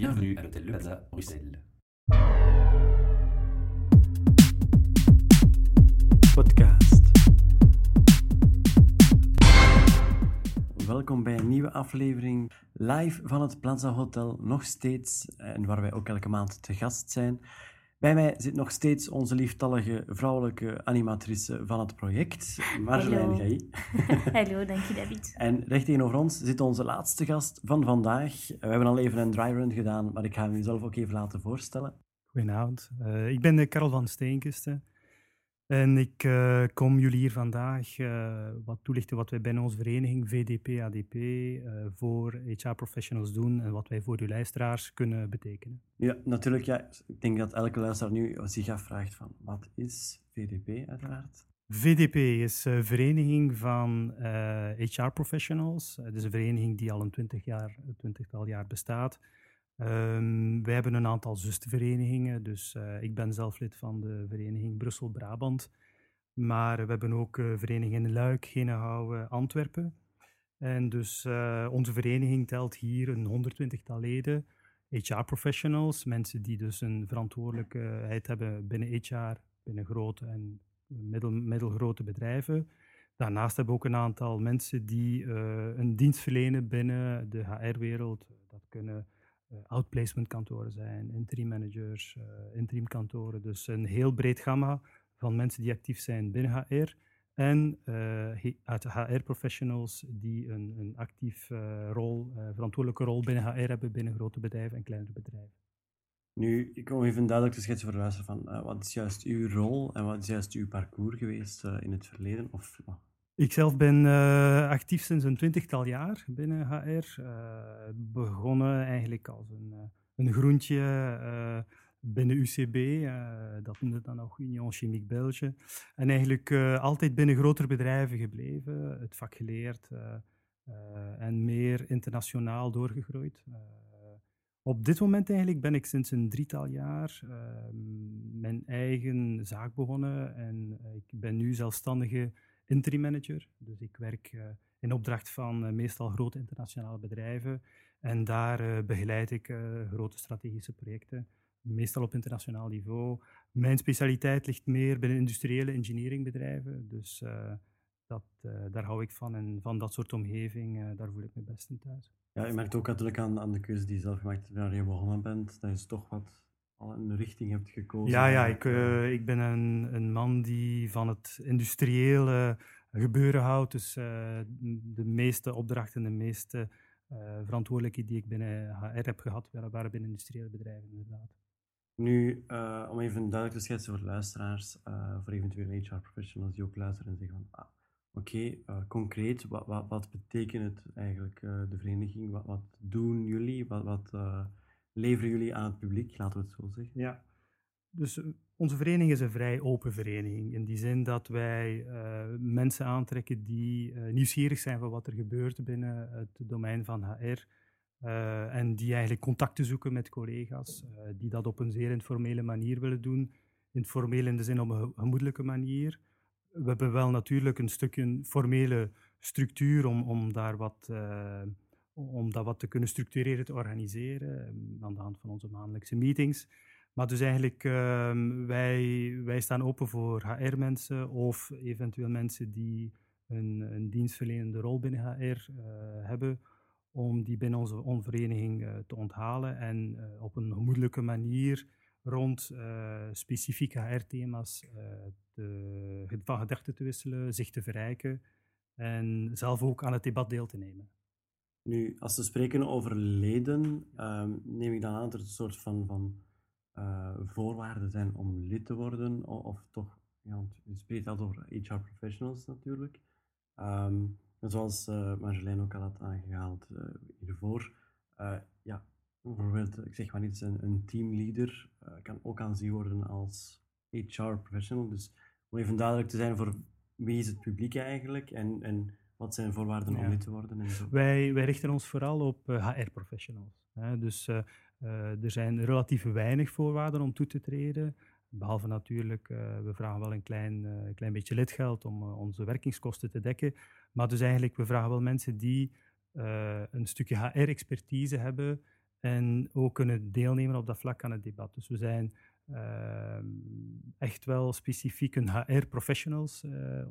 Bienvenue à l'hôtel Le Plaza, Bruxelles. podcast. Welkom bij een nieuwe aflevering live van het Plaza Hotel, nog steeds, en waar wij ook elke maand te gast zijn. Bij mij zit nog steeds onze lieftallige vrouwelijke animatrice van het project, Marjolein. Gailly. Hallo, dank je David. En recht tegenover ons zit onze laatste gast van vandaag. We hebben al even een dry run gedaan, maar ik ga hem u zelf ook even laten voorstellen. Goedenavond. Eh, ik ben de Karel van Steenkisten. En ik eh, kom jullie hier vandaag eh, wat toelichten wat wij binnen onze vereniging VDP-ADP eh, voor HR-professionals doen en wat wij voor uw luisteraars kunnen betekenen. Ja, natuurlijk, ja, ik denk dat elke luisteraar nu zich afvraagt van, wat is VDP uiteraard? VDP is een vereniging van HR-professionals. Het is een vereniging die al een twintig jaar, een twintigtal jaar bestaat. Ehm, wij hebben een aantal zusterverenigingen, dus eh, ik ben zelf lid van de vereniging Brussel-Brabant. Maar we hebben ook eh, verenigingen in Luik, Genehouwen, Antwerpen. En dus eh, onze vereniging telt hier een 120-tal leden, HR-professionals, mensen die dus een verantwoordelijkheid hebben binnen HR, binnen grote en middel, middelgrote bedrijven. Daarnaast hebben we ook een aantal mensen die een dienst verlenen binnen de HR-wereld. Dat kunnen outplacement kantoren zijn, interim managers, eh interim kantoren. Dus een heel breed gamma van mensen die actief zijn binnen HR. En eh, uit HR-professionals die een, een actief eh, rol, eh, verantwoordelijke rol binnen HR hebben binnen grote bedrijven en kleinere bedrijven. Nu, ik wil even duidelijk te schetsen luisteraar van, eh, wat is juist uw rol en wat is juist uw parcours geweest eh, in het verleden? Of, oh, Ik zelf ben eh, actief sinds een twintigtal jaar binnen HR. Eh, begonnen eigenlijk als een, eh, een groentje binnen UCB, dat noemde dan nog Union Chimique Belge. En eigenlijk altijd binnen grotere bedrijven gebleven, het vak geleerd en meer internationaal doorgegroeid. Op dit moment eigenlijk ben ik sinds een drietal jaar mijn eigen zaak begonnen en ik ben nu zelfstandige interim manager. Dus ik werk eh, in opdracht van eh, meestal grote internationale bedrijven. En daar eh, begeleid ik grote strategische projecten, meestal op internationaal niveau. Mijn specialiteit ligt meer binnen industriële engineeringbedrijven. Dus dat, daar hou ik van. En van dat soort omgeving, daar voel ik me best in thuis. ja, je merkt ook natuurlijk aan, aan de keuze die je zelf gemaakt hebt, waar je begonnen bent, dat je toch wat al een richting hebt gekozen. Ja, ja ik, eh. eh, ik ben een, een man die van het industriële gebeuren houdt. Dus eh, de meeste opdrachten, de meeste eh verantwoordelijkheden die ik binnen HR heb gehad, waren, binnen industriële bedrijven inderdaad. Nu, om even duidelijk te schetsen voor luisteraars, voor eventuele HR-professionals die ook luisteren en zeggen van, ah, oké, concreet, wat, wat, wat betekent het eigenlijk, de vereniging? Wat, wat doen jullie? Wat, wat leveren jullie aan het publiek, laten we het zo zeggen? Ja. Dus eh, onze vereniging is een vrij open vereniging. In die zin dat wij eh, mensen aantrekken die eh, nieuwsgierig zijn van wat er gebeurt binnen het domein van HR. en die eigenlijk contacten zoeken met collega's, die dat op een zeer informele manier willen doen. Informeel in de zin op een ge- gemoedelijke manier. We hebben wel natuurlijk een stukje formele structuur om, om daar wat, om dat wat te kunnen structureren, te organiseren, eh, aan de hand van onze maandelijkse meetings. Maar dus eigenlijk, ehm, wij, wij staan open voor HR-mensen of eventueel mensen die een, een dienstverlenende rol binnen HR eh, hebben, om die binnen onze, onze vereniging eh, te onthalen en eh, op een gemoedelijke manier rond specifieke HR-thema's van gedachten te wisselen, zich te verrijken en zelf ook aan het debat deel te nemen. Nu, als we spreken over leden, ehm, neem ik dan aan dat er een soort van, van eh, voorwaarden zijn om lid te worden, of, toch, ja, want je spreekt altijd over HR-professionals natuurlijk. Ehm, en zoals eh Marjolein ook al had aangehaald eh, hiervoor, ja, bijvoorbeeld, ik zeg maar iets, een, een teamleader kan ook aanzien worden als HR-professional. Dus om even duidelijk te zijn voor wie is het publiek eigenlijk en, en wat zijn de voorwaarden om lid te worden en zo. Wij, wij richten ons vooral op HR-professionals. Dus eh, eh, er zijn relatief weinig voorwaarden om toe te treden. Behalve natuurlijk, eh, we vragen wel een klein, eh, klein beetje lidgeld om eh, onze werkingskosten te dekken. Maar dus eigenlijk, we vragen wel mensen die eh, een stukje HR-expertise hebben en ook kunnen deelnemen op dat vlak aan het debat. Dus we zijn ehm, echt wel specifiek een HR-professionals uh,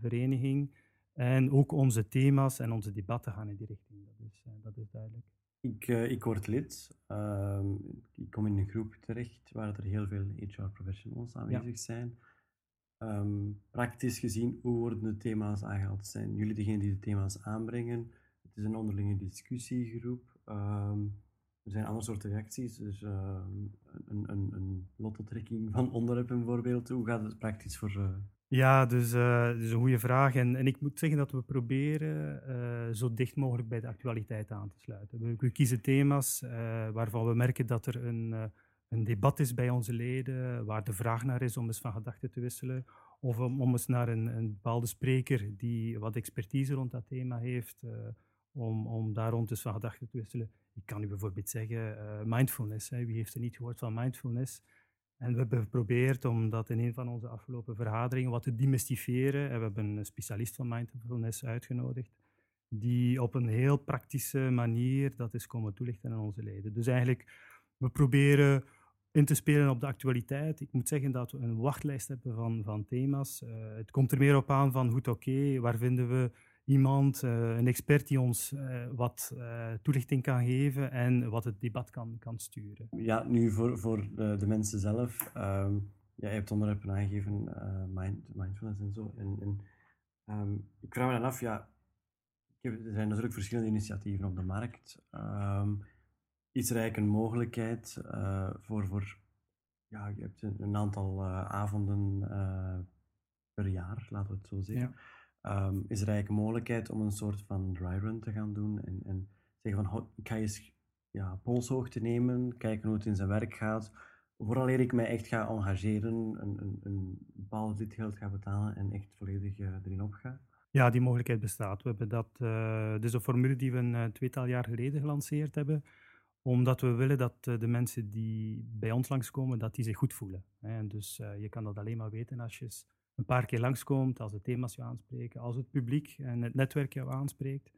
vereniging. En ook onze thema's en onze debatten gaan in die richting. Dat is, dat is duidelijk. Ik, ik word lid. Ehm, ik kom in een groep terecht waar er heel veel HR-professionals aanwezig zijn. Um, praktisch gezien, hoe worden de thema's aangehaald? Zijn jullie degene die de thema's aanbrengen? Het is een onderlinge discussiegroep. Um, er zijn andere soorten reacties, dus uh, een, een, een lottotrekking van onderwerpen bijvoorbeeld. Hoe gaat het praktisch voor... Uh... Ja, dus uh, is een goede vraag. En, en, ik moet zeggen dat we proberen uh, zo dicht mogelijk bij de actualiteit aan te sluiten. We, we kiezen thema's waarvan we merken dat er een een debat is bij onze leden, waar de vraag naar is om eens van gedachten te wisselen, of om, eens naar een, een, bepaalde spreker die wat expertise rond dat thema heeft, om, om daar rond eens van gedachten te wisselen. Ik kan u bijvoorbeeld zeggen, mindfulness. Hè. Wie heeft er niet gehoord van mindfulness? En we hebben geprobeerd om dat in een van onze afgelopen vergaderingen wat te demystifieren. En we hebben een specialist van mindfulness uitgenodigd, die op een heel praktische manier dat is komen toelichten aan onze leden. Dus eigenlijk, we proberen in te spelen op de actualiteit. Ik moet zeggen dat we een wachtlijst hebben van, van thema's. Uh, het komt er meer op aan van goed oké, waar vinden we iemand, uh, een expert die ons uh, wat toelichting kan geven en wat het debat kan, kan sturen. Ja, nu voor, voor de, de mensen zelf. Um, ja, je hebt onderwerpen aangegeven, mind, mindfulness en zo. En, en um, ik vraag me dan af, ja, er zijn natuurlijk verschillende initiatieven op de markt. Um, is er eigenlijk een mogelijkheid uh, voor, voor ja, je hebt een, een aantal uh, avonden per jaar, laten we het zo zeggen. Ja. Um, is er eigenlijk een mogelijkheid om een soort van dry run te gaan doen en, en zeggen van, ik ga eens ja, polshoogte nemen, kijken hoe het in zijn werk gaat, vooraleer ik mij echt ga engageren, een, een, een bepaald ga betalen en echt volledig erin op ga? Ja, die mogelijkheid bestaat. We hebben dat, dus een formule die we een tweetal jaar geleden gelanceerd hebben, omdat we willen dat uh, de mensen die bij ons langskomen, dat die zich goed voelen. En dus uh, je kan dat alleen maar weten als je een paar keer langskomt, als de thema's jou aanspreken, als het publiek en het netwerk jou aanspreekt.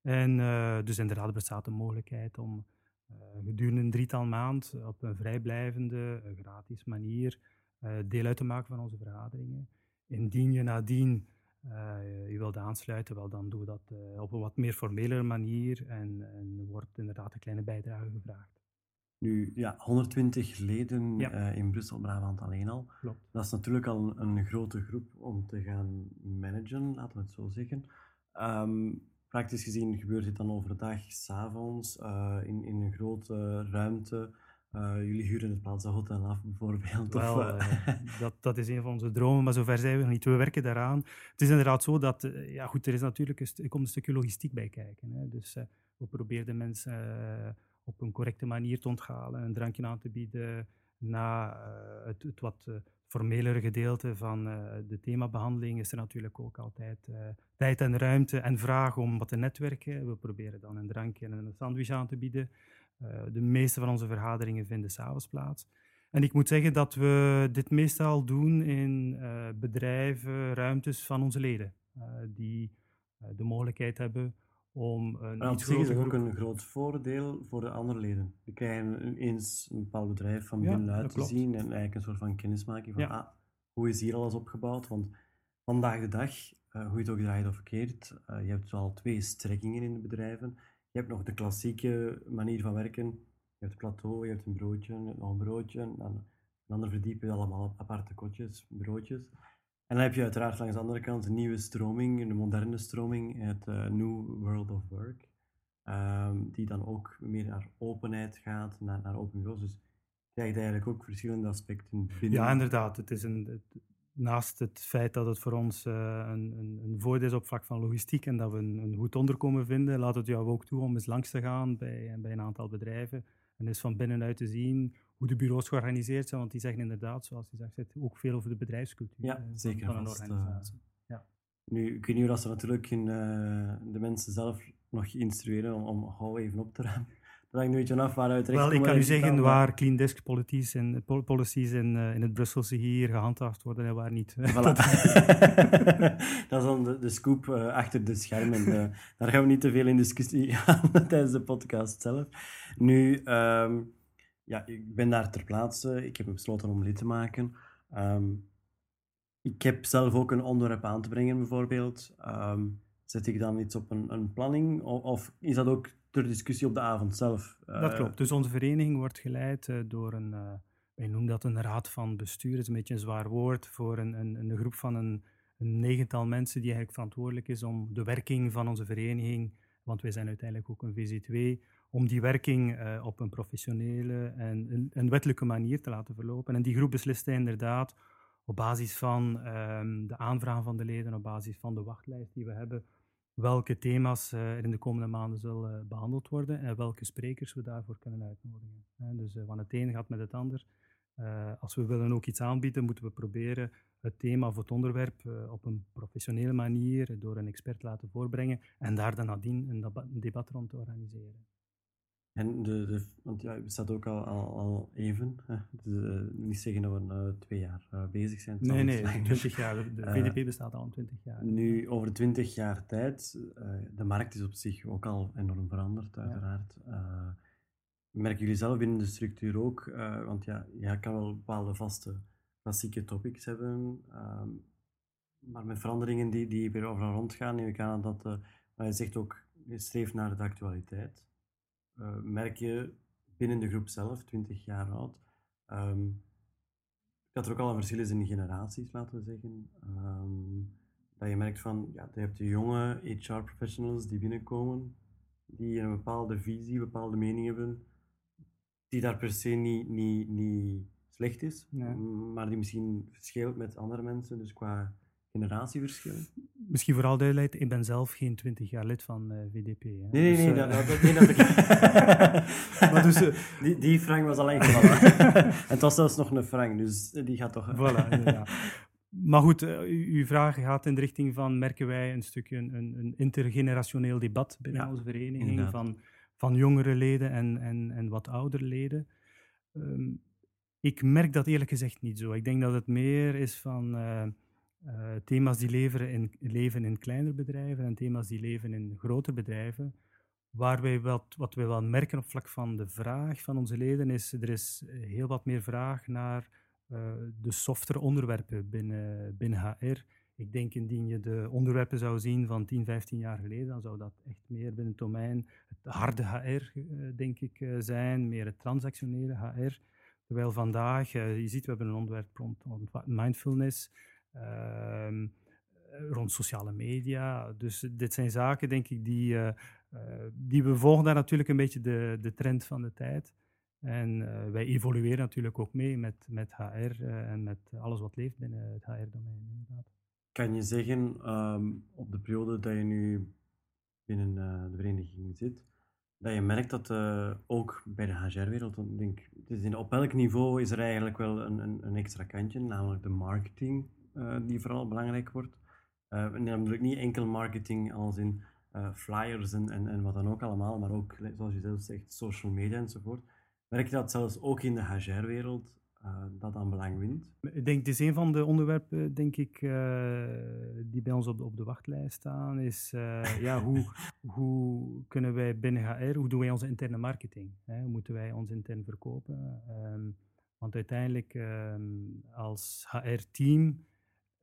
En uh, dus inderdaad bestaat de mogelijkheid om gedurende een drietal maand op een vrijblijvende, gratis manier deel uit te maken van onze vergaderingen. Indien je nadien je wilt aansluiten, wel, dan doen we dat op een wat meer formele manier en, en wordt inderdaad een kleine bijdrage gevraagd. Nu, ja, 120 leden ja. uh, in Brussel, Brabant alleen al. Klopt. Dat is natuurlijk al een, een, grote groep om te gaan managen, laten we het zo zeggen. Um, praktisch gezien gebeurt dit dan overdag, s'avonds, in, in een grote ruimte uh, jullie huren het Plaza Hotel af, bijvoorbeeld. Wel, of, uh, dat, dat is een van onze dromen, maar zover zijn we nog niet. We werken daaraan. Het is inderdaad zo dat, uh, ja goed, er is natuurlijk een, er komt een stukje logistiek bij kijken. Hè. Dus we proberen de mensen op een correcte manier te onthalen, een drankje aan te bieden, na het, het, wat formelere gedeelte van de themabehandeling is er natuurlijk ook altijd tijd en ruimte en vraag om wat te netwerken. We proberen dan een drankje en een sandwich aan te bieden. Uh, de meeste van onze vergaderingen vinden s'avonds plaats. En ik moet zeggen dat we dit meestal doen in uh, bedrijven, ruimtes van onze leden, uh, die de mogelijkheid hebben om een maar iets groter... is ook een groot voordeel voor de andere leden. Die krijgen eens een bepaald bedrijf van binnenuit ja, te zien en eigenlijk een soort van kennismaking van ja. ah, hoe is hier alles opgebouwd. Want vandaag de dag, hoe je het ook draait of keert, je hebt wel twee strekkingen in de bedrijven. Je hebt nog de klassieke manier van werken. Je hebt het plateau, je hebt een broodje, nog een broodje. En dan, een ander verdiepen allemaal aparte kotjes, broodjes. En dan heb je uiteraard langs de andere kant een nieuwe stroming, een moderne stroming, het uh, New World of Work. Um, die dan ook meer naar openheid gaat, naar, naar open bureaus. Dus je krijgt eigenlijk ook verschillende aspecten binnen. Ja, inderdaad. Het is een, naast het feit dat het voor ons uh, een, een, een, voordeel is op vlak van logistiek en dat we een, een, goed onderkomen vinden, laat het jou ook toe om eens langs te gaan bij, bij een aantal bedrijven en eens van binnenuit te zien hoe de bureaus georganiseerd zijn, want die zeggen inderdaad, zoals je zegt, ook veel over de bedrijfscultuur ja, zeker van, een organisatie. Uh, ja. Nu, ik weet niet of ze natuurlijk uh, de mensen zelf nog instrueren om, om gauw even op te ruimen. hangt een beetje af waaruit Wel, ik kan u zeggen waar clean desk policies in, policies in, uh, in het Brusselse hier gehandhaafd worden en waar niet. Voilà. dat is dan de, de scoop uh, achter de schermen. Uh, daar gaan we niet te veel in discussie gaan tijdens de podcast zelf. Nu, um, ja, ik ben daar ter plaatse. Ik heb besloten om lid te maken. Um, ik heb zelf ook een onderwerp aan te brengen, bijvoorbeeld. Um, zet ik dan iets op een, een planning? Of, is dat ook ter discussie op de avond zelf? Dat eh, klopt. Dus onze vereniging wordt geleid uh, door een, uh, wij noemen dat een raad van bestuur, dat is een beetje een zwaar woord, voor een, een, een groep van een, een negental mensen die eigenlijk verantwoordelijk is om de werking van onze vereniging, want wij zijn uiteindelijk ook een VZ2, om die werking op een professionele en een, wettelijke manier te laten verlopen. En die groep beslist inderdaad op basis van um, de aanvragen van de leden, op basis van de wachtlijst die we hebben, welke thema's uh, er in de komende maanden zullen behandeld worden en welke sprekers we daarvoor kunnen uitnodigen. Dus uh, van het een gaat met het ander. als we willen ook iets aanbieden, moeten we proberen het thema of het onderwerp op een professionele manier door een expert laten voorbrengen en daar dan nadien een, debat rond te organiseren. En de, de, want ja, het staat ook al, al, al even. Hè? Dus, uh, niet zeggen dat we uh, twee jaar uh, bezig zijn. Nee, nee, twintig jaar. De VDP bestaat al twintig jaar. Nu, over twintig jaar tijd, de markt is op zich ook al enorm veranderd, uiteraard. Ja. merken jullie zelf binnen de structuur ook? want ja, je kan wel bepaalde vaste, klassieke topics hebben, ehm, maar met veranderingen die, die weer overal rondgaan, neem ik aan dat, maar je zegt ook, je streeft naar de actualiteit uh, merk je binnen de groep zelf, 20 jaar oud, um, dat er ook al een verschil is in generaties, laten we zeggen. Um, dat je merkt van, ja, je hebt de jonge HR-professionals die binnenkomen, die een bepaalde visie, bepaalde mening hebben, die daar per se niet, niet, niet slecht is, nee. maar die misschien verschilt met andere mensen. Dus qua generatieverschil? Misschien vooral duidelijkheid, ik ben zelf geen twintig jaar lid van uh, VDP. Hè. Nee, nee, dus, nee, uh, dat, dat, nee, dat ik... maar dus, uh, die, die frank was al ingevallen. en het was zelfs nog een frank, dus die gaat toch... voilà, ja. Maar goed, uw vraag gaat in de richting van, merken wij een stukje een, een intergenerationeel debat binnen ja, onze vereniging, van, van jongere leden en, en, en wat oudere leden. Um, ik merk dat eerlijk gezegd niet zo. Ik denk dat het meer is van uh, thema's die in, leven in kleinere bedrijven en thema's die leven in grotere bedrijven. Waar wij wat, wat wij wel merken op vlak van de vraag van onze leden is, er is heel wat meer vraag naar uh, de softere onderwerpen binnen, binnen HR. Ik denk indien je de onderwerpen zou zien van 10, 15 jaar geleden, dan zou dat echt meer binnen het domein het harde HR, denk ik, zijn, meer het transactionele HR. Terwijl vandaag, je ziet, we hebben een onderwerp rond, mindfulness. Ehm, rond sociale media. Dus dit zijn zaken, denk ik, die, die we volgen daar natuurlijk een beetje de, de trend van de tijd. En wij evolueren natuurlijk ook mee met, met HR en met alles wat leeft binnen het HR-domein, inderdaad. Kan je zeggen, um, op de periode dat je nu binnen de vereniging zit, dat je merkt dat ook bij de HR-wereld, denk, op elk niveau is er eigenlijk wel een, een, een extra kantje, namelijk de marketing uh, die vooral belangrijk wordt. Uh, en dan bedoel ik niet enkel marketing als in flyers en, en, en wat dan ook allemaal, maar ook, zoals je zelf zegt, social media enzovoort. Merk je dat zelfs ook in de HR-wereld dat aan belang wint? Ik denk, het is een van de onderwerpen, denk ik, die bij ons op de, op de wachtlijst staan, is ja, hoe, hoe kunnen wij binnen HR, hoe doen wij onze interne marketing? Hè? Hoe moeten wij ons intern verkopen? Um, want uiteindelijk, um, als HR-team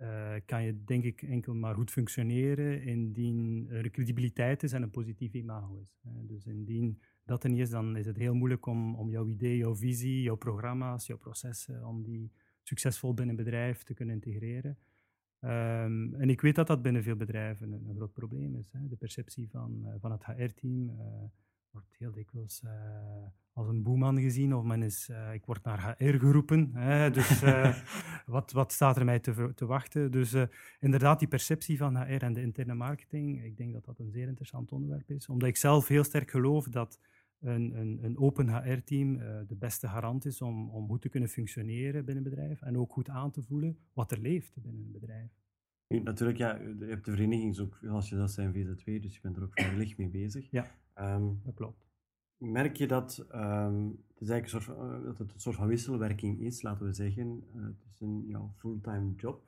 uh, kan je denk ik enkel maar goed functioneren indien er credibiliteit is en een positief imago is. dus indien dat er niet is, dan is het heel moeilijk om, om jouw idee, jouw visie, jouw programma's, jouw processen, om die succesvol binnen een bedrijf te kunnen integreren. Um, en ik weet dat dat binnen veel bedrijven een, groot probleem is. Hè. De perceptie van, uh, van het HR-team eh, wordt heel dikwijls uh, als een boeman gezien of men is, uh, ik word naar HR geroepen. Hè, dus uh, wat, wat staat er mij te, te wachten? Dus inderdaad, die perceptie van HR en de interne marketing, ik denk dat dat een zeer interessant onderwerp is. Omdat ik zelf heel sterk geloof dat een, een, een open HR-team de beste garant is om, om goed te kunnen functioneren binnen een bedrijf en ook goed aan te voelen wat er leeft binnen een bedrijf. Natuurlijk, ja, je hebt de vereniging ook, als je dat zijn VZ2, dus je bent er ook vrijwillig mee bezig. Ja, um, dat klopt. merk je dat, ehm, het is eigenlijk een soort van, eh, dat het een soort van wisselwerking is, laten we zeggen, uh, tussen jouw fulltime job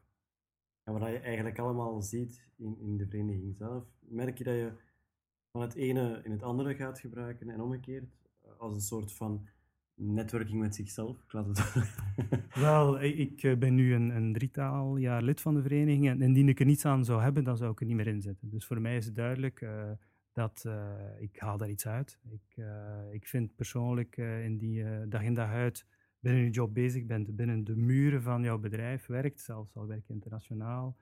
en wat je eigenlijk allemaal ziet in, in de vereniging zelf. Merk je dat je van het ene in het andere gaat gebruiken en omgekeerd, als een soort van netwerking met zichzelf? Ik laat het Wel, ik eh, ben nu een, een, drietal jaar lid van de vereniging en indien ik er niets aan zou hebben, dan zou ik er niet meer in zitten. Dus voor mij is het duidelijk uh, dat uh, ik haal daar iets uit. Ik, ik vind persoonlijk in die dag in dag uit binnen je job bezig bent, binnen de muren van jouw bedrijf werkt, zelfs al werk internationaal,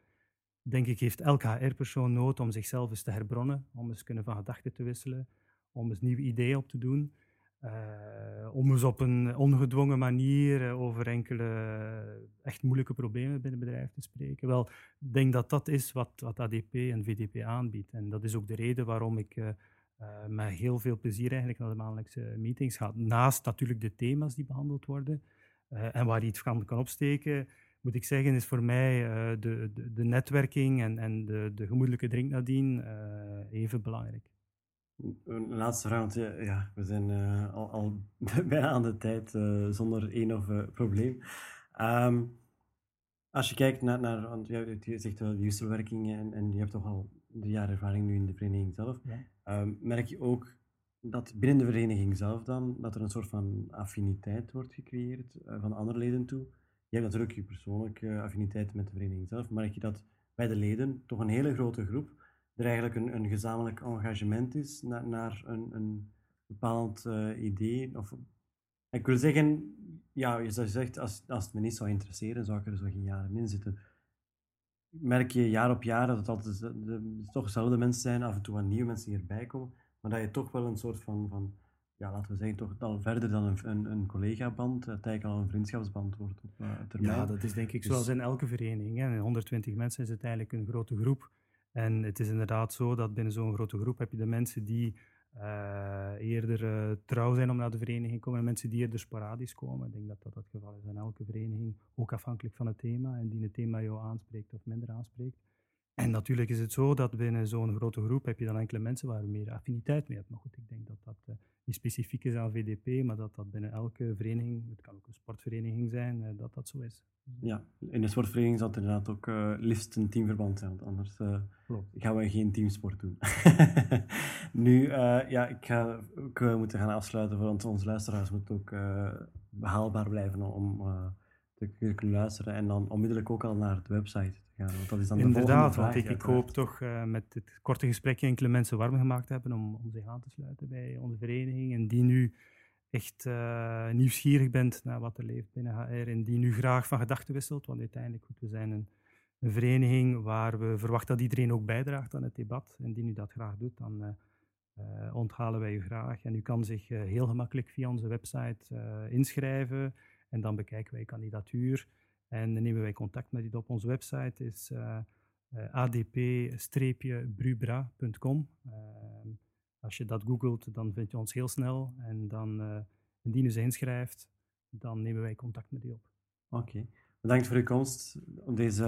denk ik heeft elk HR-persoon nood om zichzelf eens te herbronnen, om eens kunnen van gedachten te wisselen, om eens nieuwe ideeën op te doen. Uh, om eens op een ongedwongen manier uh, over enkele uh, echt moeilijke problemen binnen het bedrijf te spreken. Wel, ik denk dat dat is wat, wat ADP en VDP aanbiedt. En dat is ook de reden waarom ik met heel veel plezier eigenlijk naar de maandelijkse meetings ga. Naast natuurlijk de thema's die behandeld worden en waar je iets kan, kan opsteken, moet ik zeggen, is voor mij de, de, de, netwerking en, en de, de gemoedelijke drink nadien even belangrijk. Een laatste vraag, ja, we zijn uh, al, al, bijna aan de tijd uh, zonder één of uh, probleem. Um, als je kijkt naar, naar want je zegt wel de wisselwerkingen en, en je hebt toch al drie jaar ervaring nu in de vereniging zelf. Ja. Um, merk je ook dat binnen de vereniging zelf dan, dat er een soort van affiniteit wordt gecreëerd van andere leden toe? Je hebt natuurlijk je persoonlijke affiniteit met de vereniging zelf, maar merk je dat bij de leden, toch een hele grote groep, er eigenlijk een, een gezamenlijk engagement is naar, naar een, een bepaald uh, idee. Of, ik wil zeggen, ja, je zegt, als, als het me niet zou interesseren, zou ik er zo geen jaren in zitten. Merk je jaar op jaar dat het altijd de, de, toch dezelfde mensen zijn, af en toe wat nieuwe mensen hierbij komen, maar dat je toch wel een soort van, van ja, laten we zeggen, toch al verder dan een, een, een collega-band, dat eigenlijk al een vriendschapsband wordt op uh, termijn. Ja, dat is denk ik dus, zoals in elke vereniging. Hè. In 120 mensen is het eigenlijk een grote groep en het is inderdaad zo dat binnen zo'n grote groep heb je de mensen die uh, eerder uh, trouw zijn om naar de vereniging te komen en mensen die eerder sporadisch komen. Ik denk dat dat het geval is in elke vereniging, ook afhankelijk van het thema en die het thema jou aanspreekt of minder aanspreekt. En natuurlijk is het zo dat binnen zo'n grote groep heb je dan enkele mensen waar je meer affiniteit mee hebt. Maar goed, ik denk dat dat uh, niet specifiek is aan VDP, maar dat dat binnen elke vereniging, het kan ook een sportvereniging zijn, dat dat zo is. Ja, in de sportvereniging zal het inderdaad ook uh, liefst een teamverband zijn, want anders gaan we geen teamsport doen. nu, ja, ik ga ook moeten gaan afsluiten, want onze luisteraars moeten ook behaalbaar blijven om te kunnen luisteren en dan onmiddellijk ook al naar de website te gaan. Want dat is dan de Inderdaad, want ik, ik hoop toch met dit korte gesprekje enkele mensen warm gemaakt hebben om, om zich aan te sluiten bij onze vereniging en die nu echt uh, nieuwsgierig bent naar wat er leeft binnen HR en die nu graag van gedachten wisselt. Want uiteindelijk, goed, we zijn een, een, vereniging waar we verwachten dat iedereen ook bijdraagt aan het debat. En die nu dat graag doet, dan uh, uh, onthalen wij u graag. En u kan zich heel gemakkelijk via onze website inschrijven en dan bekijken wij kandidatuur. En dan nemen wij contact met u op. Onze website is adp-brubra.com. Als je dat googelt, dan vind je ons heel snel. En dan, indien u zich inschrijft, dan nemen wij contact met u op. Oké. Bedankt voor uw komst op deze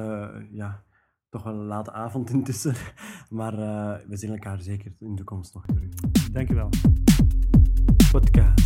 ja, toch wel late avond intussen. Maar uh, we zien elkaar zeker in de toekomst nog terug. Dank u wel. Podcast.